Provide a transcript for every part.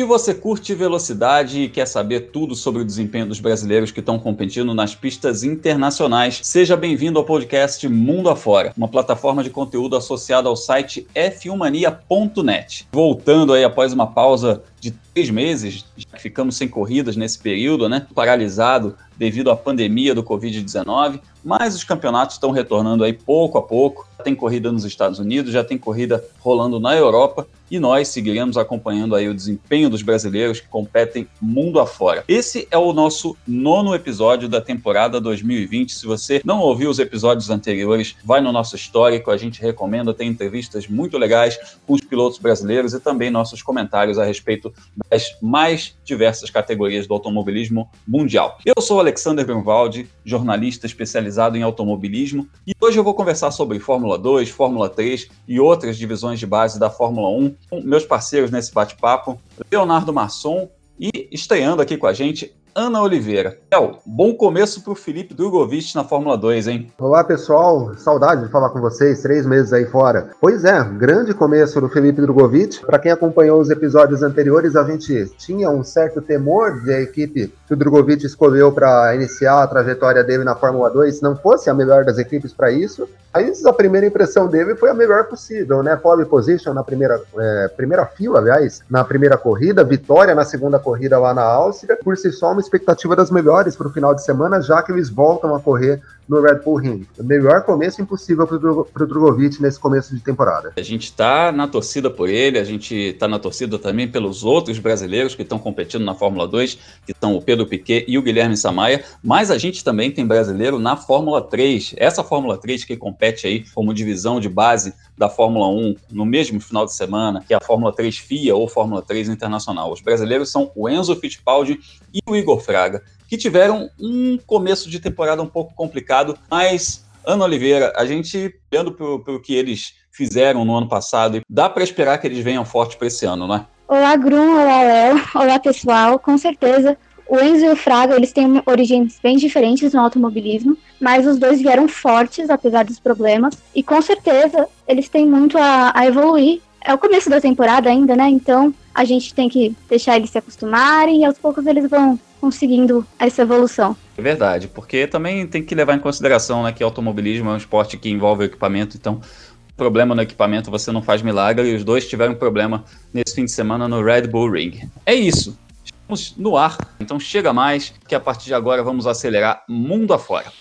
Se você curte velocidade e quer saber tudo sobre o desempenho dos brasileiros que estão competindo nas pistas internacionais, seja bem-vindo ao podcast Mundo Afora, uma plataforma de conteúdo associada ao site f1mania.net. Voltando aí após uma pausa de três meses, já ficamos sem corridas nesse período, né? Paralisado devido à pandemia do Covid-19, mas os campeonatos estão retornando aí pouco a pouco. Tem corrida nos Estados Unidos, já tem corrida rolando na Europa e nós seguiremos acompanhando aí o desempenho dos brasileiros que competem mundo afora. Esse é o nosso nono episódio da temporada 2020. Se você não ouviu os episódios anteriores, vai no nosso histórico, a gente recomenda, tem entrevistas muito legais com os pilotos brasileiros e também nossos comentários a respeito das mais diversas categorias do automobilismo mundial. Eu sou Alexander Grunwald, jornalista especializado em automobilismo, e hoje eu vou conversar sobre Fórmula 2, Fórmula 3 e outras divisões de base da Fórmula 1 com meus parceiros nesse bate-papo, Leonardo Masson e estreando aqui com a gente, Ana Oliveira. El, bom começo para o Felipe Drogovic na Fórmula 2, hein? Olá, pessoal. Saudade de falar com vocês, três meses aí fora. Pois é, grande começo do Felipe Drogovic. Para quem acompanhou os episódios anteriores, a gente tinha um certo temor de a equipe que o Drogovic escolheu para iniciar a trajetória dele na Fórmula 2 não fosse a melhor das equipes para isso. Mas a primeira impressão dele foi a melhor possível, né? Pole position na primeira, é, primeira fila, aliás, na primeira corrida, vitória na segunda corrida lá na Áustria. Por si só, uma expectativa das melhores para o final de semana, já que eles voltam a correr no Red Bull Ring. O melhor começo impossível para o Drogovic nesse começo de temporada. A gente está na torcida por ele, a gente está na torcida também pelos outros brasileiros que estão competindo na Fórmula 2, que são o Pedro Piquet e o Guilherme Samaia, mas a gente também tem brasileiro na Fórmula 3. Essa Fórmula 3 que compete aí como divisão de base da Fórmula 1 no mesmo final de semana, que é a Fórmula 3 FIA ou Fórmula 3 Internacional. Os brasileiros são o Enzo Fittipaldi e o Igor Fraga que tiveram um começo de temporada um pouco complicado, mas Ana Oliveira, a gente olhando para o que eles fizeram no ano passado, dá para esperar que eles venham forte para esse ano, não é? Olá, Grum, olá, Léo, olá, pessoal, com certeza. O Enzo e o Fraga, eles têm origens bem diferentes no automobilismo, mas os dois vieram fortes, apesar dos problemas, e com certeza eles têm muito a, a evoluir. É o começo da temporada ainda, né? Então a gente tem que deixar eles se acostumarem e aos poucos eles vão conseguindo essa evolução. É verdade, porque também tem que levar em consideração né, que automobilismo é um esporte que envolve equipamento, então problema no equipamento você não faz milagre, e os dois tiveram problema nesse fim de semana no Red Bull Ring. É isso, estamos no ar, então chega mais, que a partir de agora vamos acelerar mundo afora.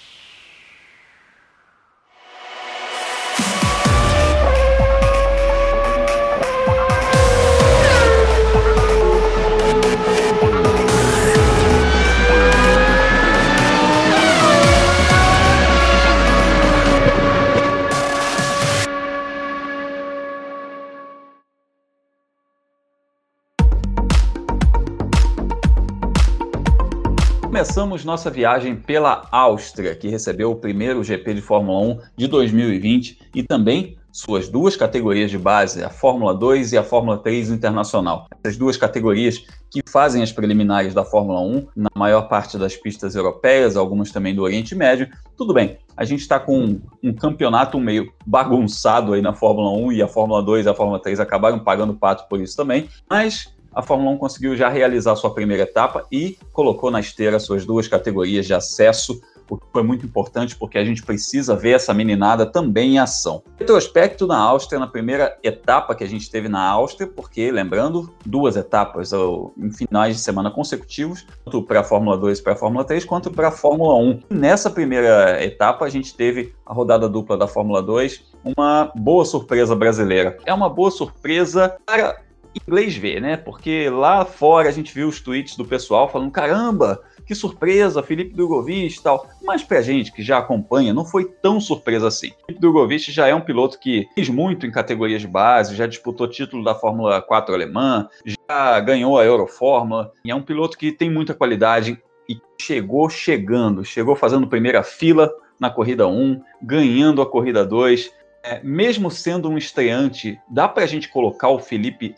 Começamos nossa viagem pela Áustria, que recebeu o primeiro GP de Fórmula 1 de 2020 e também suas duas categorias de base, a Fórmula 2 e a Fórmula 3 Internacional. Essas duas categorias que fazem as preliminares da Fórmula 1 na maior parte das pistas europeias, algumas também do Oriente Médio. Tudo bem, a gente está com um, campeonato meio bagunçado aí na Fórmula 1 e a Fórmula 2 e a Fórmula 3 acabaram pagando pato por isso também, mas a Fórmula 1 conseguiu já realizar sua primeira etapa e colocou na esteira suas duas categorias de acesso, o que foi muito importante porque a gente precisa ver essa meninada também em ação. Retrospecto na Áustria, na primeira etapa que a gente teve na Áustria, porque, lembrando, duas etapas em finais de semana consecutivos, tanto para a Fórmula 2 e para a Fórmula 3, quanto para a Fórmula 1. E nessa primeira etapa, a gente teve a rodada dupla da Fórmula 2, uma boa surpresa brasileira. É uma boa surpresa para inglês ver, né? Porque lá fora a gente viu os tweets do pessoal falando: caramba, que surpresa, Felipe Drogovic e tal. Mas pra gente que já acompanha, não foi tão surpresa assim. Felipe Drogovic já é um piloto que fez muito em categorias de base, já disputou título da Fórmula 4 alemã, já ganhou a Eurofórmula, e é um piloto que tem muita qualidade e chegou chegando, chegou fazendo primeira fila na corrida 1, ganhando a corrida 2. É, mesmo sendo um estreante, dá pra gente colocar o Felipe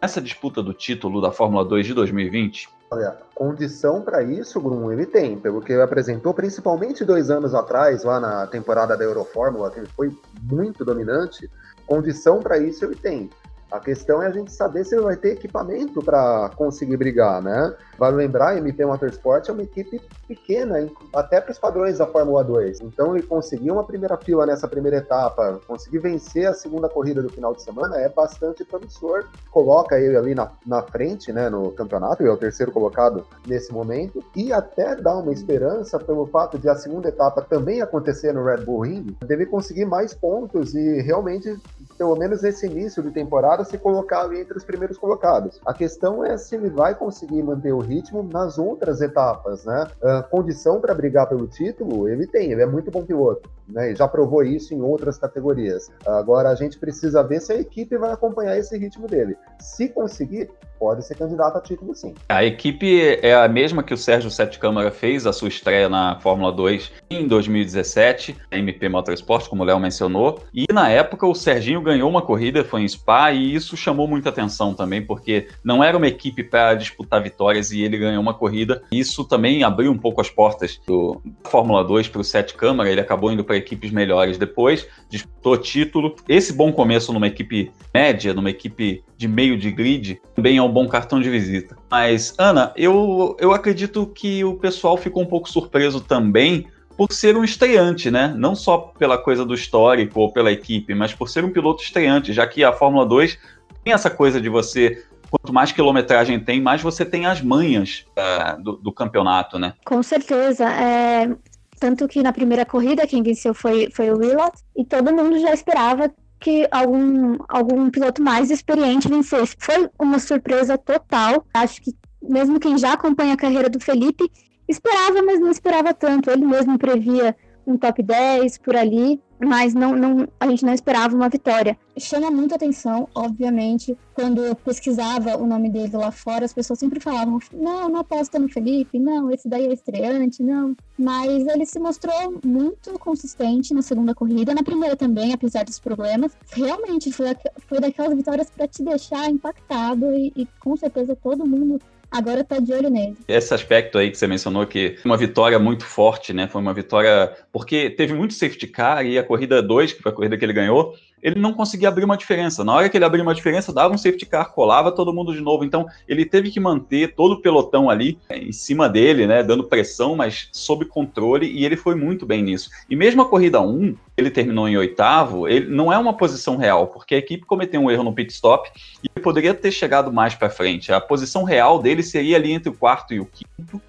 nessa disputa do título da Fórmula 2 de 2020? Olha, condição para isso, Grum, ele tem, pelo que ele apresentou, principalmente dois anos atrás, lá na temporada da Eurofórmula, que ele foi muito dominante, condição para isso ele tem. A questão é a gente saber se ele vai ter equipamento para conseguir brigar, né? Vale lembrar, a MP Motorsport é uma equipe pequena, até para os padrões da Fórmula 2. Então, ele conseguir uma primeira fila nessa primeira etapa, conseguir vencer a segunda corrida do final de semana é bastante promissor. Coloca ele ali na, na frente, né, no campeonato, ele é o terceiro colocado nesse momento, e até dá uma esperança pelo fato de a segunda etapa também acontecer no Red Bull Ring, deve conseguir mais pontos e realmente, pelo menos nesse início de temporada, se colocar entre os primeiros colocados. A questão é se ele vai conseguir manter o ritmo nas outras etapas, né? A condição para brigar pelo título, ele tem, ele é muito bom piloto, né? E já provou isso em outras categorias. Agora a gente precisa ver se a equipe vai acompanhar esse ritmo dele. Se conseguir, pode ser candidato a título sim. A equipe é a mesma que o Sérgio Sete Câmara fez a sua estreia na Fórmula 2 em 2017, a MP Motorsport, como o Léo mencionou. E na época o Serginho ganhou uma corrida, foi em Spa, e isso chamou muita atenção também, porque não era uma equipe para disputar vitórias e ele ganhou uma corrida. Isso também abriu um pouco as portas do Fórmula 2 para o Sete Câmara, ele acabou indo para equipes melhores depois, disputou título. Esse bom começo numa equipe média, numa equipe de meio de grid, também é um bom cartão de visita. Mas, Ana, eu, eu acredito que o pessoal ficou um pouco surpreso também por ser um estreante, né? Não só pela coisa do histórico ou pela equipe, mas por ser um piloto estreante, já que a Fórmula 2 tem essa coisa de você quanto mais quilometragem tem, mais você tem as manhas uh, do, do, campeonato, né? Com certeza. É... Tanto que na primeira corrida quem venceu foi, foi o Willott, e todo mundo já esperava que algum, algum piloto mais experiente vencesse. Foi uma surpresa total. Acho que mesmo quem já acompanha a carreira do Felipe esperava, mas não esperava tanto. Ele mesmo previa um top 10 por ali mas não, não, a gente não esperava uma vitória. Chama muita atenção, obviamente, quando eu pesquisava o nome dele lá fora, as pessoas sempre falavam: não, não aposta no Felipe, não, esse daí é estreante, não. Mas ele se mostrou muito consistente na segunda corrida, na primeira também, apesar dos problemas. Realmente foi, foi daquelas vitórias para te deixar impactado e, e com certeza todo mundo agora tá de olho nele. Esse aspecto aí que você mencionou, que uma vitória muito forte, né? Foi uma vitória. Porque teve muito safety car e a corrida 2, que foi a corrida que ele ganhou, ele não conseguia abrir uma diferença. Na hora que ele abriu uma diferença, dava um safety car, colava todo mundo de novo. Então, ele teve que manter todo o pelotão ali é, em cima dele, né, dando pressão, mas sob controle, e ele foi muito bem nisso. E mesmo a corrida 1, ele terminou em oitavo, ele não é uma posição real, porque a equipe cometeu um erro no pit stop e poderia ter chegado mais para frente. A posição real dele seria ali entre o quarto e o quinto,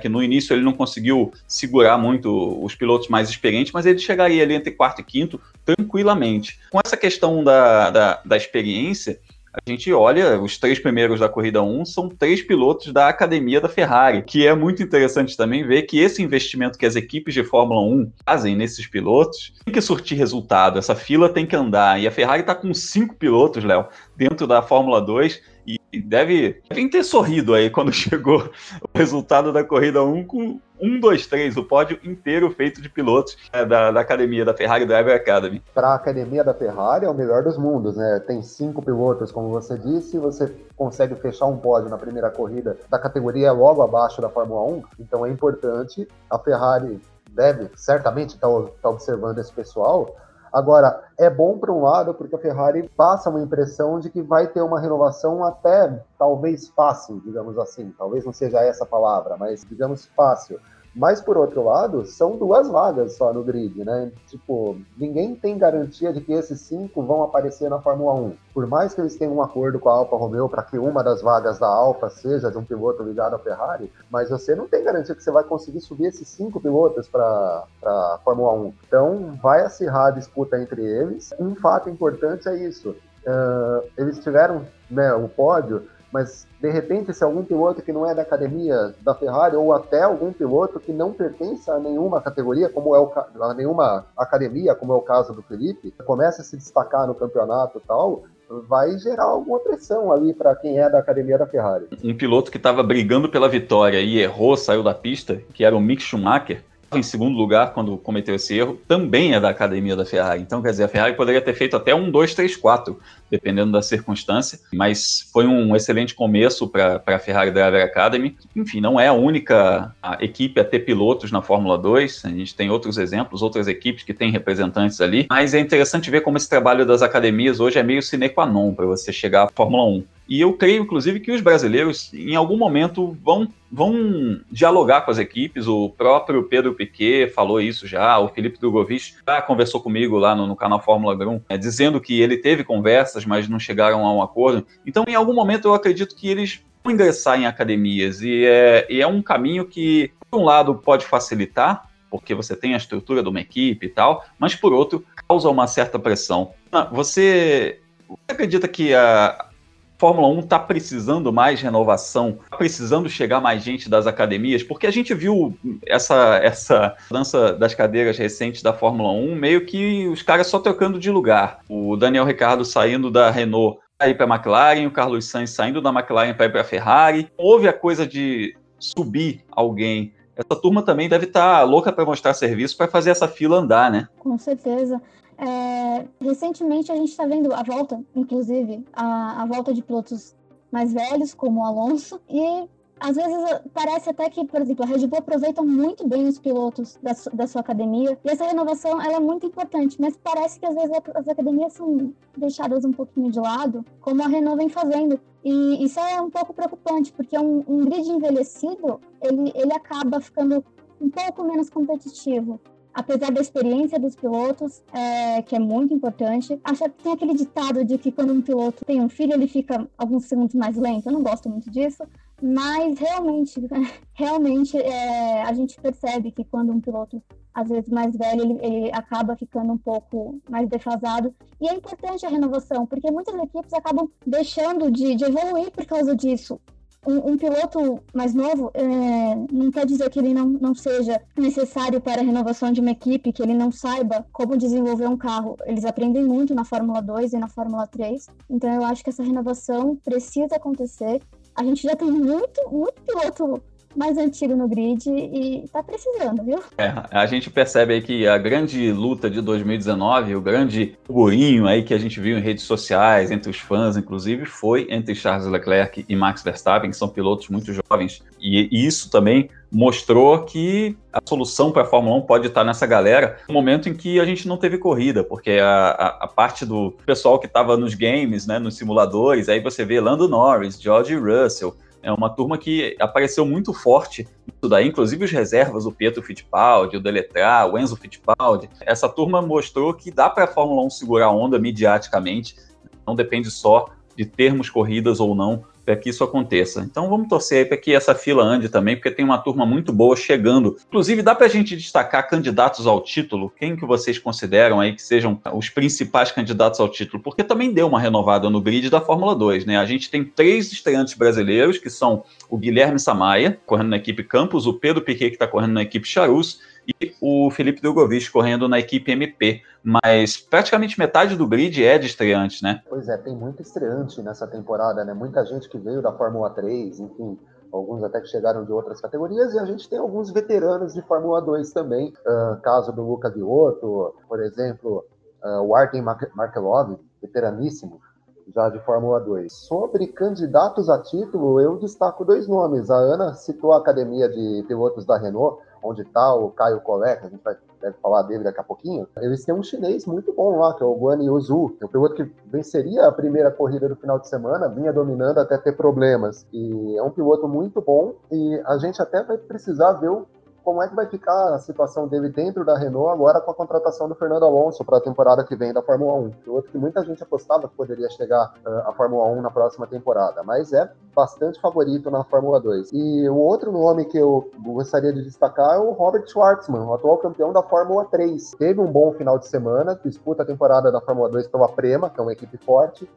que no início ele não conseguiu segurar muito os pilotos mais experientes, mas ele chegaria ali entre quarto e quinto tranquilamente. Com essa questão da, da, da experiência, a gente olha, os três primeiros da corrida 1 são três pilotos da academia da Ferrari, que é muito interessante também ver que esse investimento que as equipes de Fórmula 1 fazem nesses pilotos tem que surtir resultado, essa fila tem que andar. E a Ferrari está com cinco pilotos, Léo, dentro da Fórmula 2, e deve, devem ter sorrido aí quando chegou o resultado da corrida 1 com 1, 2, 3, o pódio inteiro feito de pilotos né, da, da, academia da Ferrari Driver Academy. Para a academia da Ferrari é o melhor dos mundos, né? Tem cinco pilotos, como você disse, você consegue fechar um pódio na primeira corrida da categoria logo abaixo da Fórmula 1, então é importante. A Ferrari deve certamente estar tá, tá observando esse pessoal Agora, é bom por um lado, porque a Ferrari passa uma impressão de que vai ter uma renovação até talvez fácil, digamos assim. Talvez não seja essa a palavra, mas digamos fácil. Mas, por outro lado, são duas vagas só no grid, né? Tipo, ninguém tem garantia de que esses cinco vão aparecer na Fórmula 1. Por mais que eles tenham um acordo com a Alfa Romeo para que uma das vagas da Alfa seja de um piloto ligado à Ferrari, mas você não tem garantia que você vai conseguir subir esses cinco pilotos para a Fórmula 1. Então, vai acirrar a disputa entre eles. Um fato importante é isso. Uh, eles tiveram né, o pódio mas de repente, se algum piloto que não é da academia da Ferrari, ou até algum piloto que não pertence a nenhuma categoria, como é o a nenhuma academia, como é o caso do Felipe, começa a se destacar no campeonato e tal, vai gerar alguma pressão ali para quem é da academia da Ferrari. Um piloto que estava brigando pela vitória e errou, saiu da pista, que era o Mick Schumacher, em segundo lugar quando cometeu esse erro, também é da academia da Ferrari. Então, quer dizer, a Ferrari poderia ter feito até um, dois, três, quatro, dependendo da circunstância, mas foi um excelente começo para a Ferrari Driver Academy. Enfim, não é a única equipe a ter pilotos na Fórmula 2, a gente tem outros exemplos, outras equipes que têm representantes ali, mas é interessante ver como esse trabalho das academias hoje é meio sine qua non para você chegar à Fórmula 1. E eu creio, inclusive, que os brasileiros, em algum momento, vão, vão dialogar com as equipes. O próprio Pedro Piquet falou isso já, o Felipe Drogovic já conversou comigo lá no, no canal Fórmula Grum, é, dizendo que ele teve conversas, mas não chegaram a um acordo. Então, em algum momento, eu acredito que eles vão ingressar em academias. E é, e é um caminho que, por um lado, pode facilitar, porque você tem a estrutura de uma equipe e tal, mas por outro, causa uma certa pressão. Ah, você, você acredita que a, Fórmula 1 está precisando mais renovação, está precisando chegar mais gente das academias, porque a gente viu essa, essa dança das cadeiras recentes da Fórmula 1, meio que os caras só trocando de lugar. O Daniel Ricardo saindo da Renault para ir para a McLaren, o Carlos Sainz saindo da McLaren para ir para a Ferrari. Houve a coisa de subir alguém essa turma também deve estar tá louca para mostrar serviço para fazer essa fila andar, né? Com certeza. É, recentemente a gente está vendo a volta, inclusive, a, a volta de pilotos mais velhos, como o Alonso, e às vezes parece até que, por exemplo, a Red Bull aproveita muito bem os pilotos da, da sua academia, e essa renovação ela é muito importante, mas parece que às vezes as academias são deixadas um pouquinho de lado, como a Renault vem fazendo. E isso é um pouco preocupante, porque um, um grid envelhecido, ele, ele acaba ficando um pouco menos competitivo apesar da experiência dos pilotos, é, que é muito importante. Acho que tem aquele ditado de que quando um piloto tem um filho, ele fica alguns segundos mais lento. Eu não gosto muito disso, mas realmente, realmente é, a gente percebe que quando um piloto às vezes mais velho, ele, ele, acaba ficando um pouco mais defasado. E é importante a renovação, porque muitas equipes acabam deixando de, de evoluir por causa disso um, um, piloto mais novo é, não quer dizer que ele não, não seja necessário para a renovação de uma equipe, que ele não saiba como desenvolver um carro. Eles aprendem muito na Fórmula 2 e na Fórmula 3, então eu acho que essa renovação precisa acontecer. A gente já tem muito, muito piloto mais antigo no grid e tá precisando, viu? É, a gente percebe aí que a grande luta de 2019, o grande burburinho aí que a gente viu em redes sociais, entre os fãs, inclusive, foi entre Charles Leclerc e Max Verstappen, que são pilotos muito jovens. E, isso também mostrou que a solução para a Fórmula 1 pode estar nessa galera no momento em que a gente não teve corrida, porque a, a, a parte do pessoal que estava nos games, né, nos simuladores, aí você vê Lando Norris, George Russell, é uma turma que apareceu muito forte isso daí, inclusive os reservas, o Pietro Fittipaldi, o Deletra, o Enzo Fittipaldi. Essa turma mostrou que dá para a Fórmula 1 segurar a onda mediaticamente, não depende só de termos corridas ou não para que isso aconteça. Então vamos torcer aí para que essa fila ande também, porque tem uma turma muito boa chegando. Inclusive, dá para a gente destacar candidatos ao título? Quem que vocês consideram aí que sejam os principais candidatos ao título? Porque também deu uma renovada no grid da Fórmula 2, né? A gente tem três estreantes brasileiros, que são o Guilherme Samaia, correndo na equipe Campos, o Pedro Piquet, que está correndo na equipe Charus, e o Felipe Drogovic correndo na equipe MP. Mas praticamente metade do grid é de estreantes, né? Pois é, tem muito estreante nessa temporada, né? Muita gente que veio da Fórmula 3, enfim, alguns até que chegaram de outras categorias, e a gente tem alguns veteranos de Fórmula 2 também, uh, caso do Luca Viotto, por exemplo, uh, o Artem Markelov, veteraníssimo, já de Fórmula 2. Sobre candidatos a título, eu destaco dois nomes. A Ana citou a academia de pilotos da Renault, onde está o Caio Collet, que a gente vai, deve falar dele daqui a pouquinho. Eles têm um chinês muito bom lá, que é o Guan Yuzu, é um piloto que venceria a primeira corrida do final de semana, vinha dominando até ter problemas. E é um piloto muito bom e a gente até vai precisar ver o como é que vai ficar a situação dele dentro da Renault agora com a contratação do Fernando Alonso para a temporada que vem da Fórmula 1. Outro que muita gente apostava que poderia chegar uh, à Fórmula 1 na próxima temporada, mas é bastante favorito na Fórmula 2. E o outro nome que eu gostaria de destacar é o Robert Schwartzman, o atual campeão da Fórmula 3. Teve um bom final de semana, disputa a temporada da Fórmula 2 pela Prema, que é uma equipe forte,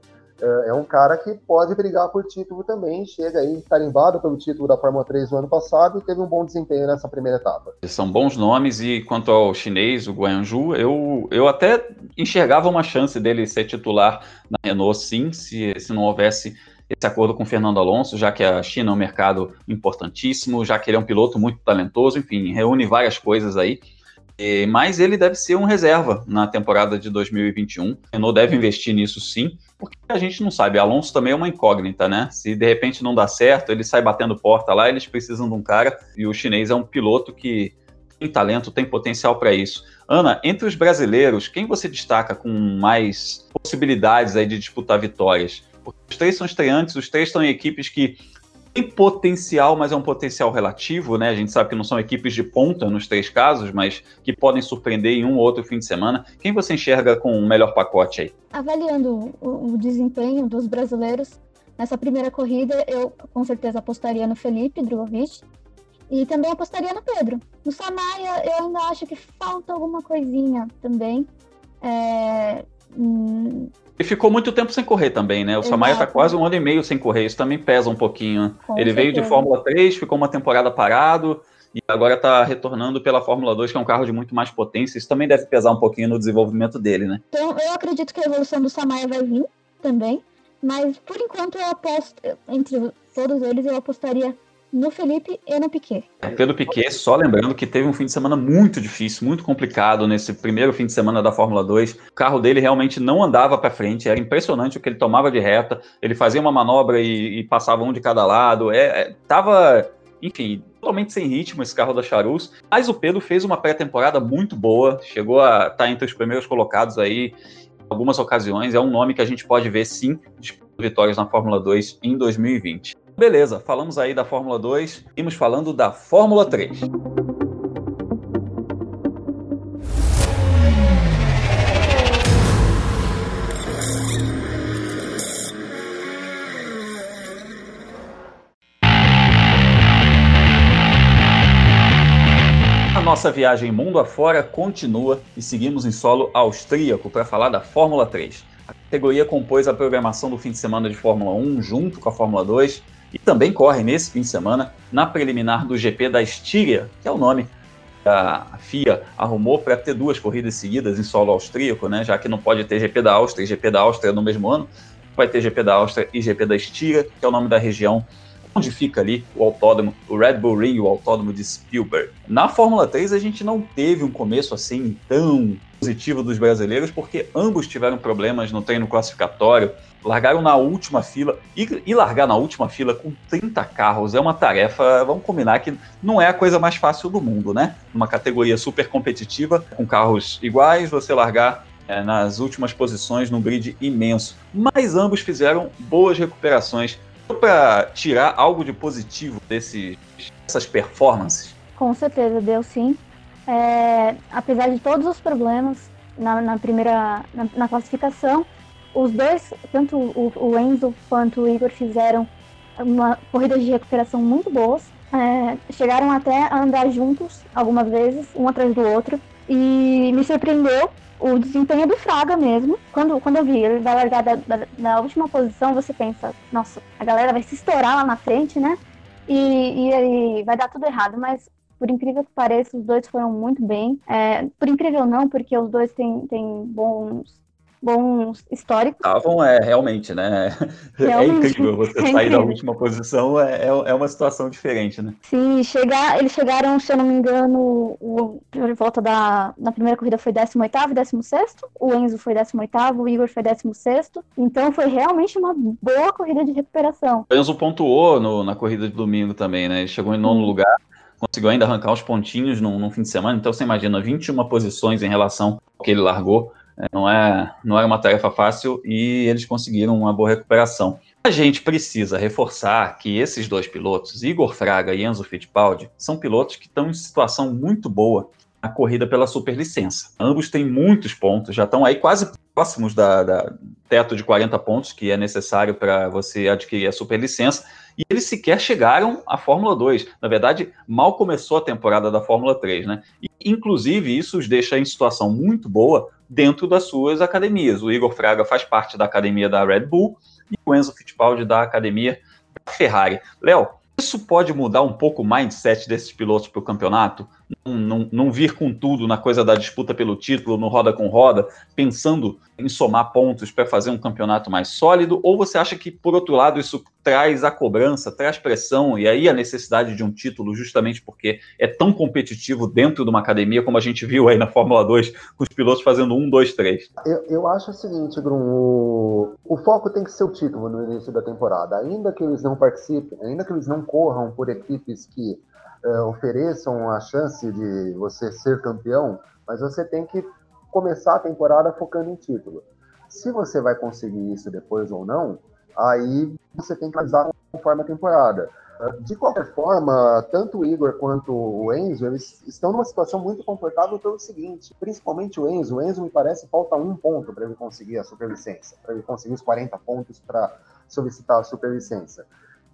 é, é um cara que pode brigar por título também, chega aí tarimbado pelo título da Fórmula 3 no ano passado e teve um bom desempenho nessa primeira etapa. São bons nomes e quanto ao chinês, o Guanju, eu, eu até enxergava uma chance dele ser titular na Renault sim, se, se não houvesse esse acordo com Fernando Alonso, já que a China é um mercado importantíssimo, já que ele é um piloto muito talentoso, enfim, reúne várias coisas aí. E, mas ele deve ser um reserva na temporada de 2021. A Renault deve investir nisso sim, porque a gente não sabe. Alonso também é uma incógnita, né? Se de repente não dá certo, ele sai batendo porta lá, eles precisam de um cara, e o chinês é um piloto que tem talento, tem potencial para isso. Ana, entre os brasileiros, quem você destaca com mais possibilidades aí de disputar vitórias? Porque os três são estreantes, os três estão em equipes que potencial, mas é um potencial relativo, né? A gente sabe que não são equipes de ponta nos três casos, mas que podem surpreender em um ou outro fim de semana. Quem você enxerga com o melhor pacote aí? Avaliando o, desempenho dos brasileiros, nessa primeira corrida, eu com certeza apostaria no Felipe Drogovic, e também apostaria no Pedro. No Samaia, eu ainda acho que falta alguma coisinha também. É... Hum... E ficou muito tempo sem correr também, né? O Samaia está quase um ano e meio sem correr, isso também pesa um pouquinho. Com Ele certeza. veio de Fórmula 3, ficou uma temporada parado e agora está retornando pela Fórmula 2, que é um carro de muito mais potência. Isso também deve pesar um pouquinho no desenvolvimento dele, né? Então, eu acredito que a evolução do Samaia vai vir também, mas por enquanto eu aposto, entre todos eles, eu apostaria no Felipe e no Piquet. É, Pedro Piquet, só lembrando que teve um fim de semana muito difícil, muito complicado nesse primeiro fim de semana da Fórmula 2. O carro dele realmente não andava para frente, era impressionante o que ele tomava de reta. Ele fazia uma manobra e, e passava um de cada lado. É, é, tava, enfim, totalmente sem ritmo esse carro da Charus. Mas o Pedro fez uma pré-temporada muito boa, chegou a estar tá entre os primeiros colocados aí em algumas ocasiões. É um nome que a gente pode ver sim vitórias na Fórmula 2 em 2020. Beleza, falamos aí da Fórmula 2, vimos falando da Fórmula 3. A nossa viagem mundo afora continua e seguimos em solo austríaco para falar da Fórmula 3. A categoria compôs a programação do fim de semana de Fórmula 1 junto com a Fórmula 2 e também corre nesse fim de semana na preliminar do GP da Estíria, que é o nome que a FIA arrumou para ter duas corridas seguidas em solo austríaco, né? Já que não pode ter GP da Áustria e GP da Áustria no mesmo ano, vai ter GP da Áustria e GP da Estíria, que é o nome da região onde fica ali o autódromo, o Red Bull Ring, o autódromo de Spielberg. Na Fórmula 3 a gente não teve um começo assim tão positivo dos brasileiros, porque ambos tiveram problemas no treino classificatório, largaram na última fila, e, e, largar na última fila com 30 carros é uma tarefa, vamos combinar que não é a coisa mais fácil do mundo, né? Uma categoria super competitiva, com carros iguais, você largar é, nas últimas posições num grid imenso. Mas ambos fizeram boas recuperações. Para tirar algo de positivo desses, dessas performances? Com certeza, deu sim. É, apesar de todos os problemas na, na primeira na, na, classificação, os dois, tanto o, o, Enzo quanto o Igor, fizeram uma corrida de recuperação muito boas. É, chegaram até a andar juntos algumas vezes, um atrás do outro, e me surpreendeu o desempenho do Fraga mesmo. Quando, quando eu vi ele vai largar da, da, na última posição, você pensa, nossa, a galera vai se estourar lá na frente, né? E, e, e vai dar tudo errado, mas por incrível que pareça, os dois foram muito bem. É, por incrível não, porque os dois têm, têm bons bons históricos. Estavam, é, realmente, né? É realmente, é incrível você é sair da última posição, é, é, é uma situação diferente, né? Sim, chegar, eles chegaram, se eu não me engano, o, por volta da na primeira corrida foi 18º e 16 o Enzo foi 18º, o Igor foi 16 então foi realmente uma boa corrida de recuperação. O Enzo pontuou no, na corrida de domingo também, né? Ele chegou em nono lugar, conseguiu ainda arrancar os pontinhos no, no fim de semana, então você imagina 21 posições em relação ao que ele largou, não é, não é uma tarefa fácil e eles conseguiram uma boa recuperação. A gente precisa reforçar que esses dois pilotos, Igor Fraga e Enzo Fittipaldi, são pilotos que estão em situação muito boa na corrida pela superlicença. Ambos têm muitos pontos, já estão aí quase próximos da, da teto de 40 pontos que é necessário para você adquirir a superlicença e eles sequer chegaram à Fórmula 2. Na verdade, mal começou a temporada da Fórmula 3, né? E, inclusive, isso os deixa em situação muito boa dentro das suas academias. O Igor Fraga faz parte da academia da Red Bull e o Enzo Fittipaldi da academia da Ferrari. Léo, isso pode mudar um pouco o mindset desses pilotos para o campeonato? Não, não, vir com tudo na coisa da disputa pelo título, no roda com roda, pensando em somar pontos para fazer um campeonato mais sólido? Ou você acha que, por outro lado, isso traz a cobrança, traz pressão e aí a necessidade de um título, justamente porque é tão competitivo dentro de uma academia, como a gente viu aí na Fórmula 2, com os pilotos fazendo um, dois, três? Eu, eu acho o seguinte, Bruno, o, o foco tem que ser o título no início da temporada. Ainda que eles não participem, ainda que eles não corram por equipes que é, ofereçam a chance de você ser campeão, mas você tem que começar a temporada focando em título. Se você vai conseguir isso depois ou não, aí você tem que analisar conforme a temporada. De qualquer forma, tanto o Igor quanto o Enzo, eles estão numa situação muito confortável pelo seguinte, principalmente o Enzo. O Enzo, me parece, falta um ponto para ele conseguir a superlicença, para ele conseguir os 40 pontos para solicitar a superlicença.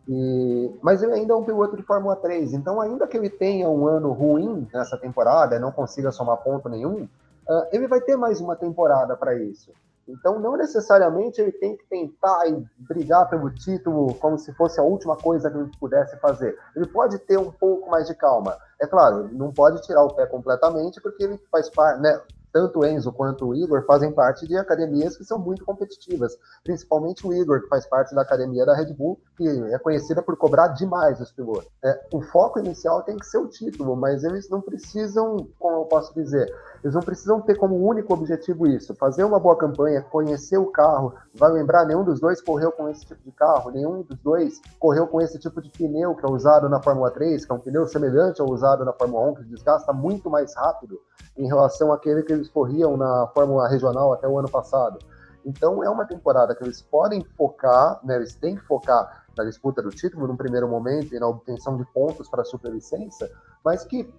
E, mas ele ainda é um piloto de Fórmula 3, então ainda que ele tenha um ano ruim nessa temporada, não consiga somar ponto nenhum, uh, ele vai ter mais uma temporada para isso. Então não necessariamente ele tem que tentar e brigar pelo título como se fosse a última coisa que ele pudesse fazer. Ele pode ter um pouco mais de calma. É claro, não pode tirar o pé completamente porque ele faz parte, né? Tanto o Enzo quanto o Igor fazem parte de academias que são muito competitivas, principalmente o Igor, que faz parte da academia da Red Bull, que é conhecida por cobrar demais os pilotos. É, o foco inicial tem que ser o título, mas eles não precisam, como eu posso dizer, eles não precisam ter como único objetivo isso, fazer uma boa campanha, conhecer o carro, vai lembrar, nenhum dos dois correu com esse tipo de carro, nenhum dos dois correu com esse tipo de pneu que é usado na Fórmula 3, que é um pneu semelhante ao usado na Fórmula 1, que desgasta muito mais rápido em relação àquele que eles corriam na Fórmula Regional até o ano passado. Então é uma temporada que eles podem focar, né, eles têm que focar na disputa do título num primeiro momento e na obtenção de pontos para a superlicença, mas que,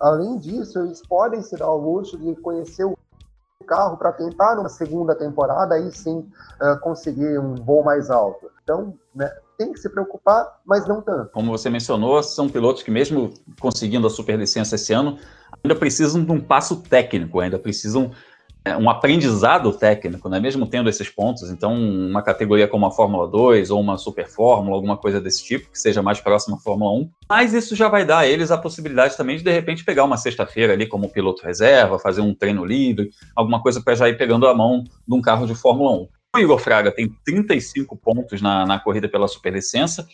além disso, eles podem se dar ao luxo de conhecer o carro para tentar numa segunda temporada aí sim uh, conseguir um voo mais alto. Então, né, tem que se preocupar, mas não tanto. Como você mencionou, são pilotos que mesmo conseguindo a superlicença esse ano, ainda precisam de um passo técnico, ainda precisam um aprendizado técnico, né? mesmo tendo esses pontos. Então, uma categoria como a Fórmula 2 ou uma Super Fórmula, alguma coisa desse tipo, que seja mais próxima à Fórmula 1. Mas isso já vai dar a eles a possibilidade também de, de repente, pegar uma sexta-feira ali como piloto reserva, fazer um treino livre, alguma coisa para já ir pegando a mão de um carro de Fórmula 1. O Igor Fraga tem 35 pontos na, na corrida pela superlicença,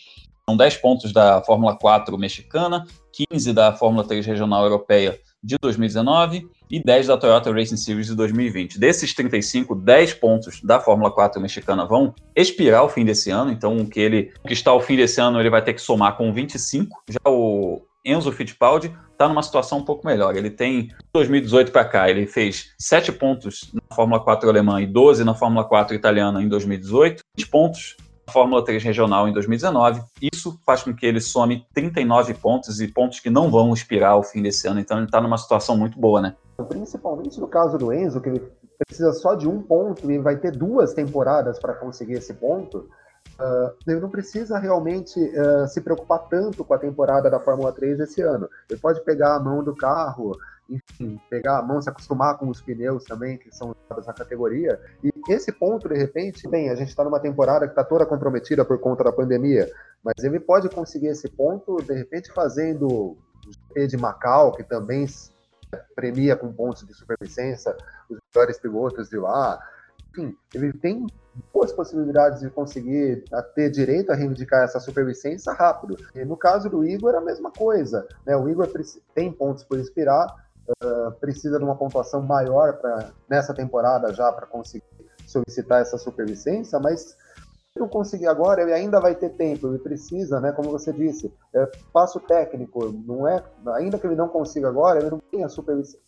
são 10 pontos da Fórmula 4 mexicana, 15 da Fórmula 3 regional europeia de 2019 e 10 da Toyota Racing Series de 2020. Desses 35, 10 pontos da Fórmula 4 mexicana vão expirar ao fim desse ano, então o que ele o que está ao fim desse ano ele vai ter que somar com 25. Já o Enzo Fittipaldi está numa situação um pouco melhor. Ele tem 2018 para cá, ele fez 7 pontos na Fórmula 4 alemã e 12 na Fórmula 4 italiana em 2018, 20 pontos Fórmula 3 regional em 2019. Isso faz com que ele some 39 pontos e pontos que não vão expirar ao fim desse ano. Então ele está numa situação muito boa, né? Principalmente no caso do Enzo, que ele precisa só de um ponto e vai ter duas temporadas para conseguir esse ponto. Uh, ele não precisa realmente uh, se preocupar tanto com a temporada da Fórmula 3 esse ano. Ele pode pegar a mão do carro, enfim, pegar a mão, se acostumar com os pneus também, que são usados na categoria. E esse ponto, de repente, bem, a gente está numa temporada que está toda comprometida por conta da pandemia, mas ele pode conseguir esse ponto, de repente, fazendo o GP de Macau, que também premia com pontos de superlicença os melhores pilotos de lá. Enfim, ele tem boas possibilidades de conseguir ter direito a reivindicar essa superlicença rápido. E no caso do Igor, a mesma coisa. Né? O Igor tem pontos por inspirar, uh, precisa de uma pontuação maior para nessa temporada já para conseguir solicitar essa superlicença, mas se não conseguir agora, ele ainda vai ter tempo, ele precisa, né, como você disse, é, passo técnico, não é, ainda que ele não consiga agora, ele não tem a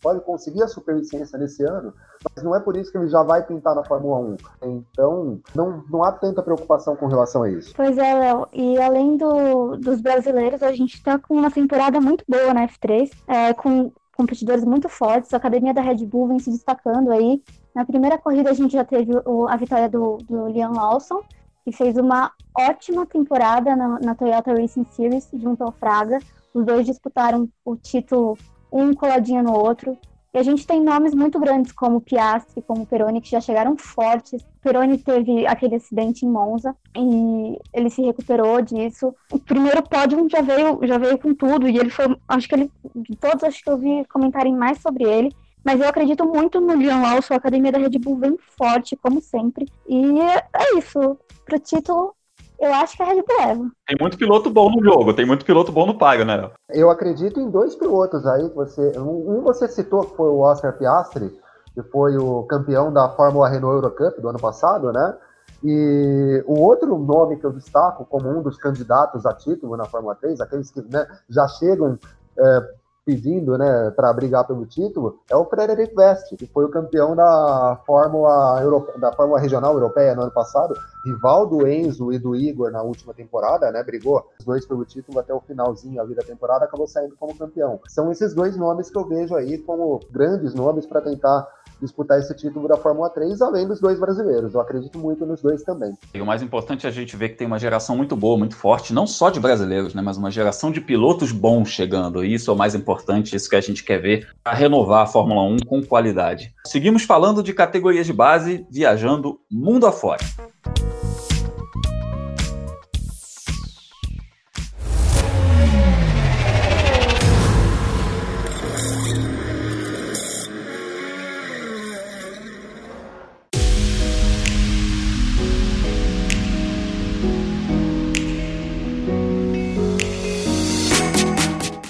pode conseguir a superlicença nesse ano, mas não é por isso que ele já vai pintar na Fórmula 1. Então, não, não há tanta preocupação com relação a isso. Pois é, Léo, e além do, dos brasileiros, a gente está com uma temporada muito boa na F3, é, com competidores muito fortes. A academia da Red Bull vem se destacando aí. Na primeira corrida a gente já teve o, a vitória do, do Liam Lawson, que fez uma ótima temporada na, na, Toyota Racing Series junto ao Fraga. Os dois disputaram o título um coladinho no outro. E a gente tem nomes muito grandes como Piastri, como Peroni, que já chegaram fortes. Peroni teve aquele acidente em Monza e ele se recuperou disso. O primeiro pódio já veio, já veio com tudo e ele foi, acho que ele, de todos acho que eu vi comentarem mais sobre ele. Mas eu acredito muito no Leon Lawson, a academia da Red Bull vem forte, como sempre. E é isso. Pro título, eu acho que a Red Bull leva. Tem muito piloto bom no jogo, tem muito piloto bom no paga, né? Eu acredito em dois pilotos aí. Você, um você citou que foi o Oscar Piastri, que foi o campeão da Fórmula Renault Eurocup do ano passado, né? E o outro nome que eu destaco como um dos candidatos a título na Fórmula 3, aqueles que né, já chegam é, pedindo, né, para brigar pelo título, é o Frederic West, que foi o campeão da Fórmula da Fórmula Regional Europeia no ano passado, rival do Enzo e do Igor na última temporada, né, brigou os dois pelo título até o finalzinho ali da temporada, acabou saindo como campeão. São esses dois nomes que eu vejo aí como grandes nomes para tentar disputar esse título da Fórmula 3, além dos dois brasileiros. Eu acredito muito nos dois também. E o mais importante é a gente ver que tem uma geração muito boa, muito forte, não só de brasileiros, né, mas uma geração de pilotos bons chegando. E isso é o mais importante, isso que a gente quer ver para renovar a Fórmula 1 com qualidade. Seguimos falando de categorias de base, viajando mundo afora.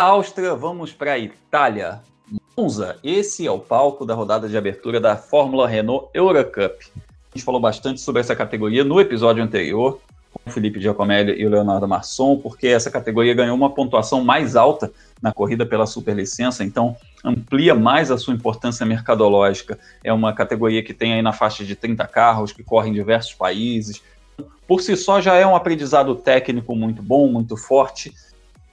Áustria, vamos para a Itália. Monza, esse é o palco da rodada de abertura da Fórmula Renault Eurocup. A gente falou bastante sobre essa categoria no episódio anterior, com o Felipe Giacomelli e o Leonardo Marçom, porque essa categoria ganhou uma pontuação mais alta na corrida pela superlicença, então amplia mais a sua importância mercadológica. É uma categoria que tem aí na faixa de 30 carros, que corre em diversos países. Por si só já é um aprendizado técnico muito bom, muito forte,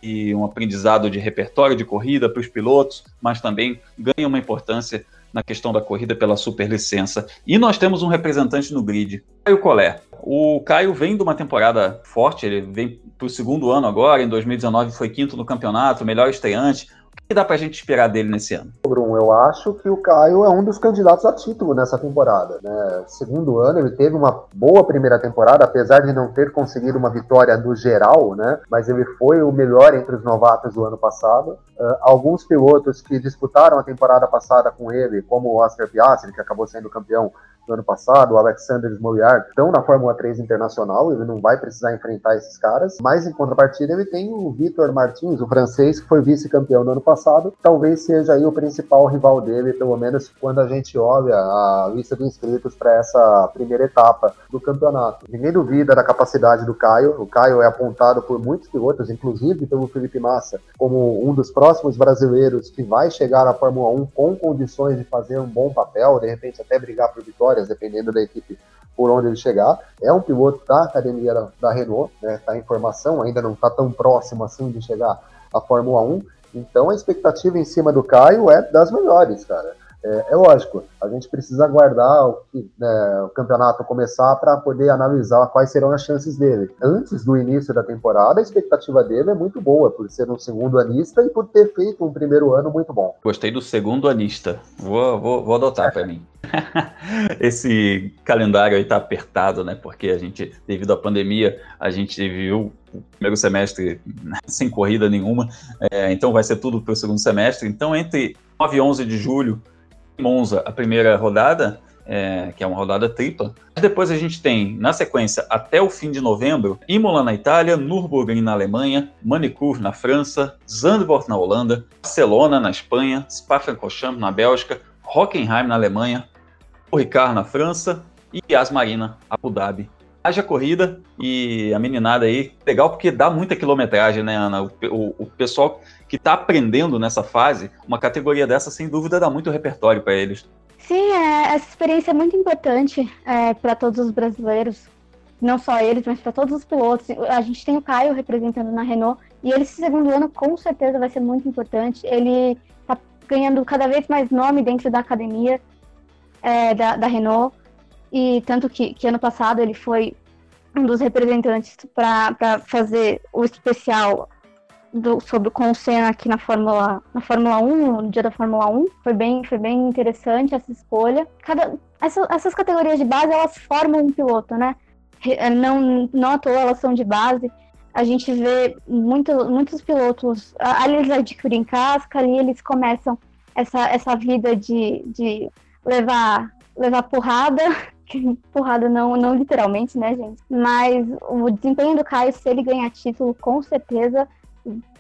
e um aprendizado de repertório de corrida para os pilotos, mas também ganha uma importância na questão da corrida pela superlicença. E nós temos um representante no grid, Caio Collet. O Caio vem de uma temporada forte, ele vem para o segundo ano agora, em 2019 foi quinto no campeonato, melhor estreante, que dá para a gente esperar dele nesse ano? Bruno, eu acho que o Caio é um dos candidatos a título nessa temporada. Né? Segundo ano, ele teve uma boa primeira temporada, apesar de não ter conseguido uma vitória no geral, né? mas ele foi o melhor entre os novatos do ano passado. Uh, alguns pilotos que disputaram a temporada passada com ele, como o Oscar Piastri, que acabou sendo campeão no ano passado, o Alexander Moriarty, estão na Fórmula 3 internacional, ele não vai precisar enfrentar esses caras, mas em contrapartida ele tem o Vitor Martins, o francês, que foi vice-campeão no ano passado, talvez seja aí o principal rival dele, pelo menos quando a gente olha a lista de inscritos para essa primeira etapa do campeonato. Ninguém duvida da capacidade do Caio, o Caio é apontado por muitos pilotos, inclusive pelo Felipe Massa, como um dos próximos brasileiros que vai chegar à Fórmula 1 com condições de fazer um bom papel, de repente até brigar por vitória vitórias, dependendo da equipe por onde ele chegar. É um piloto da academia da, da Renault, né? Tá em formação, ainda não está tão próximo assim de chegar à Fórmula 1. Então a expectativa em cima do Caio é das melhores, cara. É, é, lógico, a gente precisa aguardar o, né, o campeonato começar para poder analisar quais serão as chances dele. Antes do início da temporada, a expectativa dele é muito boa, por ser um segundo anista e por ter feito um primeiro ano muito bom. Gostei do segundo anista. Vou, vou, vou adotar para mim. Esse calendário aí tá apertado, né? Porque a gente, devido à pandemia, a gente viu o primeiro semestre sem corrida nenhuma, é, então vai ser tudo para o segundo semestre. Então, entre 9 e 11 de julho, Monza, a primeira rodada, é, que é uma rodada tripla. Depois a gente tem, na sequência, até o fim de novembro, Imola na Itália, Nürburgring na Alemanha, Manicourt na França, Zandvoort na Holanda, Barcelona na Espanha, Spa-Francorchamps na Bélgica, Hockenheim na Alemanha, Ricard na França e Asmarina, Abu Dhabi. Haja corrida e a meninada aí, legal porque dá muita quilometragem, né, Ana? O, o, o pessoal que está aprendendo nessa fase, uma categoria dessa, sem dúvida, dá muito repertório para eles. Sim, é, essa experiência é muito importante é, para todos os brasileiros, não só eles, mas para todos os pilotos. A gente tem o Caio representando na Renault, e ele, esse segundo ano, com certeza vai ser muito importante. Ele está ganhando cada vez mais nome dentro da academia é, da, da, Renault, e tanto que, que ano passado ele foi um dos representantes para fazer o especial do, sobre com o Senna aqui na Fórmula, na Fórmula 1, no dia da Fórmula 1. Foi bem, foi bem interessante essa escolha. Cada, essa, essas categorias de base, elas formam um piloto, né? Não, não à toa elas são de base. A gente vê muito, muitos pilotos, ali eles adquirem casca, ali eles começam essa, essa vida de, de levar, levar porrada, porrada não, não literalmente, né, gente? Mas o desempenho do Caio, se ele ganhar título, com certeza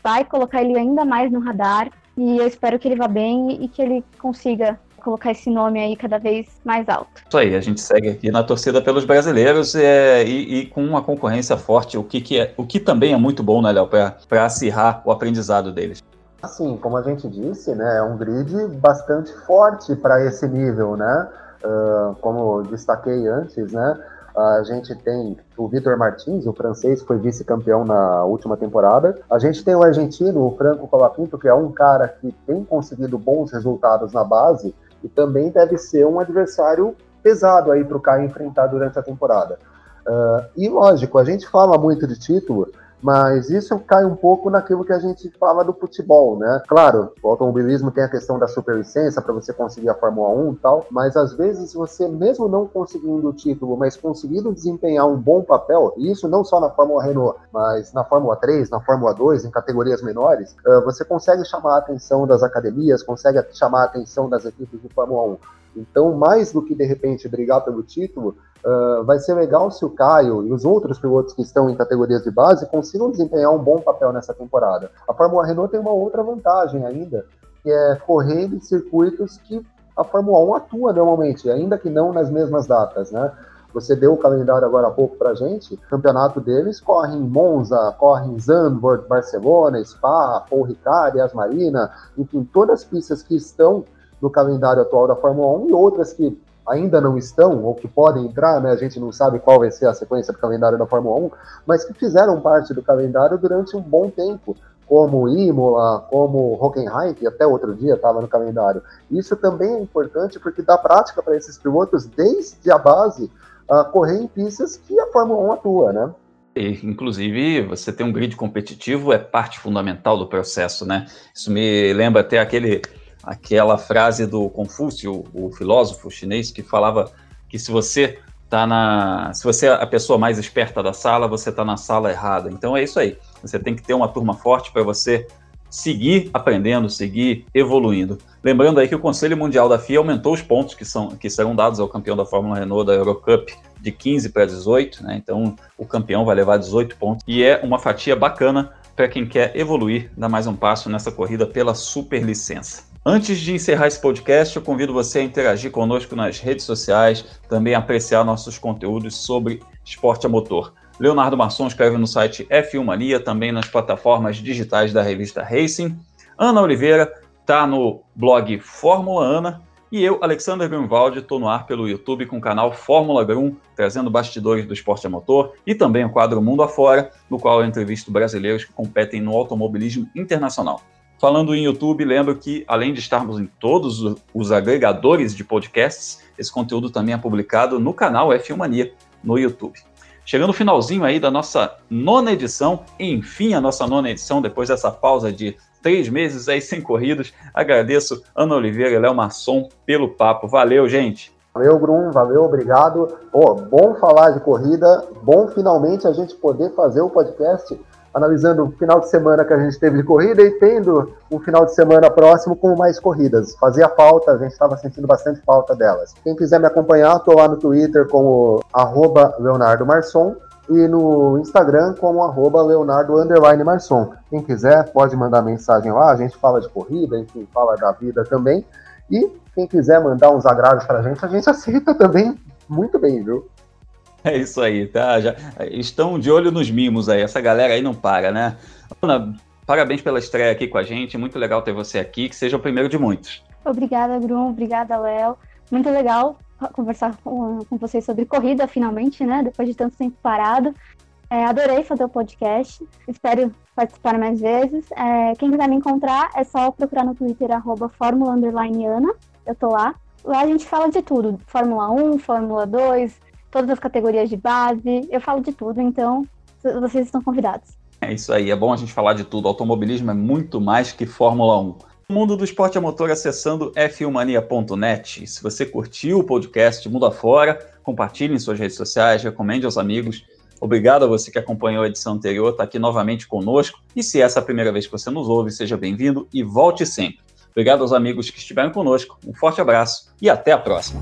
vai colocar ele ainda mais no radar. E eu espero que ele vá bem e que ele consiga colocar esse nome aí cada vez mais alto. Isso aí, a gente segue aqui na torcida pelos brasileiros é, e, e, com uma concorrência forte, o que, que é, o que também é muito bom, né, Léo, para acirrar o aprendizado deles. Assim, como a gente disse, né, é um grid bastante forte para esse nível, né? Uh, como destaquei antes, né? A gente tem o Vitor Martins, o francês, foi vice-campeão na última temporada. A gente tem o argentino, o Franco Colapinto, que é um cara que tem conseguido bons resultados na base e também deve ser um adversário pesado aí para o Caio enfrentar durante a temporada. Uh, e lógico, a gente fala muito de título, mas isso cai um pouco naquilo que a gente fala do futebol, né? Claro, o automobilismo tem a questão da superlicença para você conseguir a Fórmula 1 e tal, mas às vezes você, mesmo não conseguindo o título, mas conseguindo desempenhar um bom papel, e isso não só na Fórmula Renault, mas na Fórmula 3, na Fórmula 2, em categorias menores, você consegue chamar a atenção das academias, consegue chamar a atenção das equipes de Fórmula 1. Então, mais do que de repente brigar pelo título, uh, vai ser legal se o Caio e os outros pilotos que estão em categorias de base consigam desempenhar um bom papel nessa temporada. A Fórmula Renault tem uma outra vantagem ainda, que é correr em circuitos que a Fórmula 1 atua normalmente, ainda que não nas mesmas datas, né? Você deu o calendário agora há pouco para gente. O campeonato deles corre em Monza, corre em Zandvoort, Barcelona, Spa, Paul Ricard, Yas Marina, enfim, todas as pistas que estão no calendário atual da Fórmula 1 e outras que ainda não estão ou que podem entrar, né? A gente não sabe qual vai ser a sequência do calendário da Fórmula 1, mas que fizeram parte do calendário durante um bom tempo, como Imola, como Hockenheim, que até outro dia estava no calendário. Isso também é importante porque dá prática para esses pilotos desde a base a correr em pistas que a Fórmula 1 atua, né? Inclusive, você ter um grid competitivo é parte fundamental do processo, né? Isso me lembra até aquele aquela frase do Confúcio, o filósofo chinês, que falava que se você tá na, se você é a pessoa mais esperta da sala, você está na sala errada. Então é isso aí. Você tem que ter uma turma forte para você seguir aprendendo, seguir evoluindo. Lembrando aí que o Conselho Mundial da FIA aumentou os pontos que, são, que serão dados ao campeão da Fórmula Renault da Eurocup de 15 para 18, né? Então o campeão vai levar 18 pontos e é uma fatia bacana para quem quer evoluir, dar mais um passo nessa corrida pela superlicença. Antes de encerrar esse podcast, eu convido você a interagir conosco nas redes sociais, também apreciar nossos conteúdos sobre esporte a motor. Leonardo Masson escreve no site F1 Mania, também nas plataformas digitais da revista Racing. Ana Oliveira está no blog Fórmula Ana. E eu, Alexander Grunwald, estou no ar pelo YouTube com o canal Fórmula Grum, trazendo bastidores do esporte a motor e também o quadro Mundo Afora, no qual eu entrevisto brasileiros que competem no automobilismo internacional. Falando em YouTube, lembro que, além de estarmos em todos os agregadores de podcasts, esse conteúdo também é publicado no canal F1 Mania, no YouTube. Chegando no finalzinho aí da nossa nona edição, enfim, a nossa nona edição, depois dessa pausa de três meses aí sem corridas. Agradeço Ana Oliveira e Léo Masson pelo papo. Valeu, gente! Valeu, Grum, valeu, obrigado. Bom falar de corrida, bom finalmente a gente poder fazer o podcast analisando o final de semana que a gente teve de corrida e tendo um final de semana próximo com mais corridas. Fazia falta, a gente estava sentindo bastante falta delas. Quem quiser me acompanhar, estou lá no Twitter como arroba Leonardo Marçom e no Instagram como arroba Leonardo. Quem quiser pode mandar mensagem lá, a gente fala de corrida, enfim, fala da vida também. E quem quiser mandar uns agrados para a gente, a gente aceita também muito bem, viu? É isso aí, tá? Já estão de olho nos mimos aí. Essa galera aí não para, né? Ana, parabéns pela estreia aqui com a gente. Muito legal ter você aqui. Que seja o primeiro de muitos. Obrigada, Grum. Obrigada, Léo. Muito legal conversar com, vocês sobre corrida, finalmente, né? Depois de tanto tempo parado. É, adorei fazer o podcast. Espero participar mais vezes. É, quem quiser me encontrar, é só procurar no Twitter, arroba. Eu tô lá. Lá a gente fala de tudo. Fórmula 1, Fórmula 2, todas as categorias de base, eu falo de tudo, então vocês estão convidados. É isso aí, é bom a gente falar de tudo. Automobilismo é muito mais que Fórmula 1. O mundo do esporte a motor acessando f1mania.net. Se você curtiu o podcast Mundo Afora, compartilhe em suas redes sociais, recomende aos amigos. Obrigado a você que acompanhou a edição anterior, está aqui novamente conosco. E se essa é a primeira vez que você nos ouve, seja bem-vindo e volte sempre. Obrigado aos amigos que estiveram conosco. Um forte abraço e até a próxima.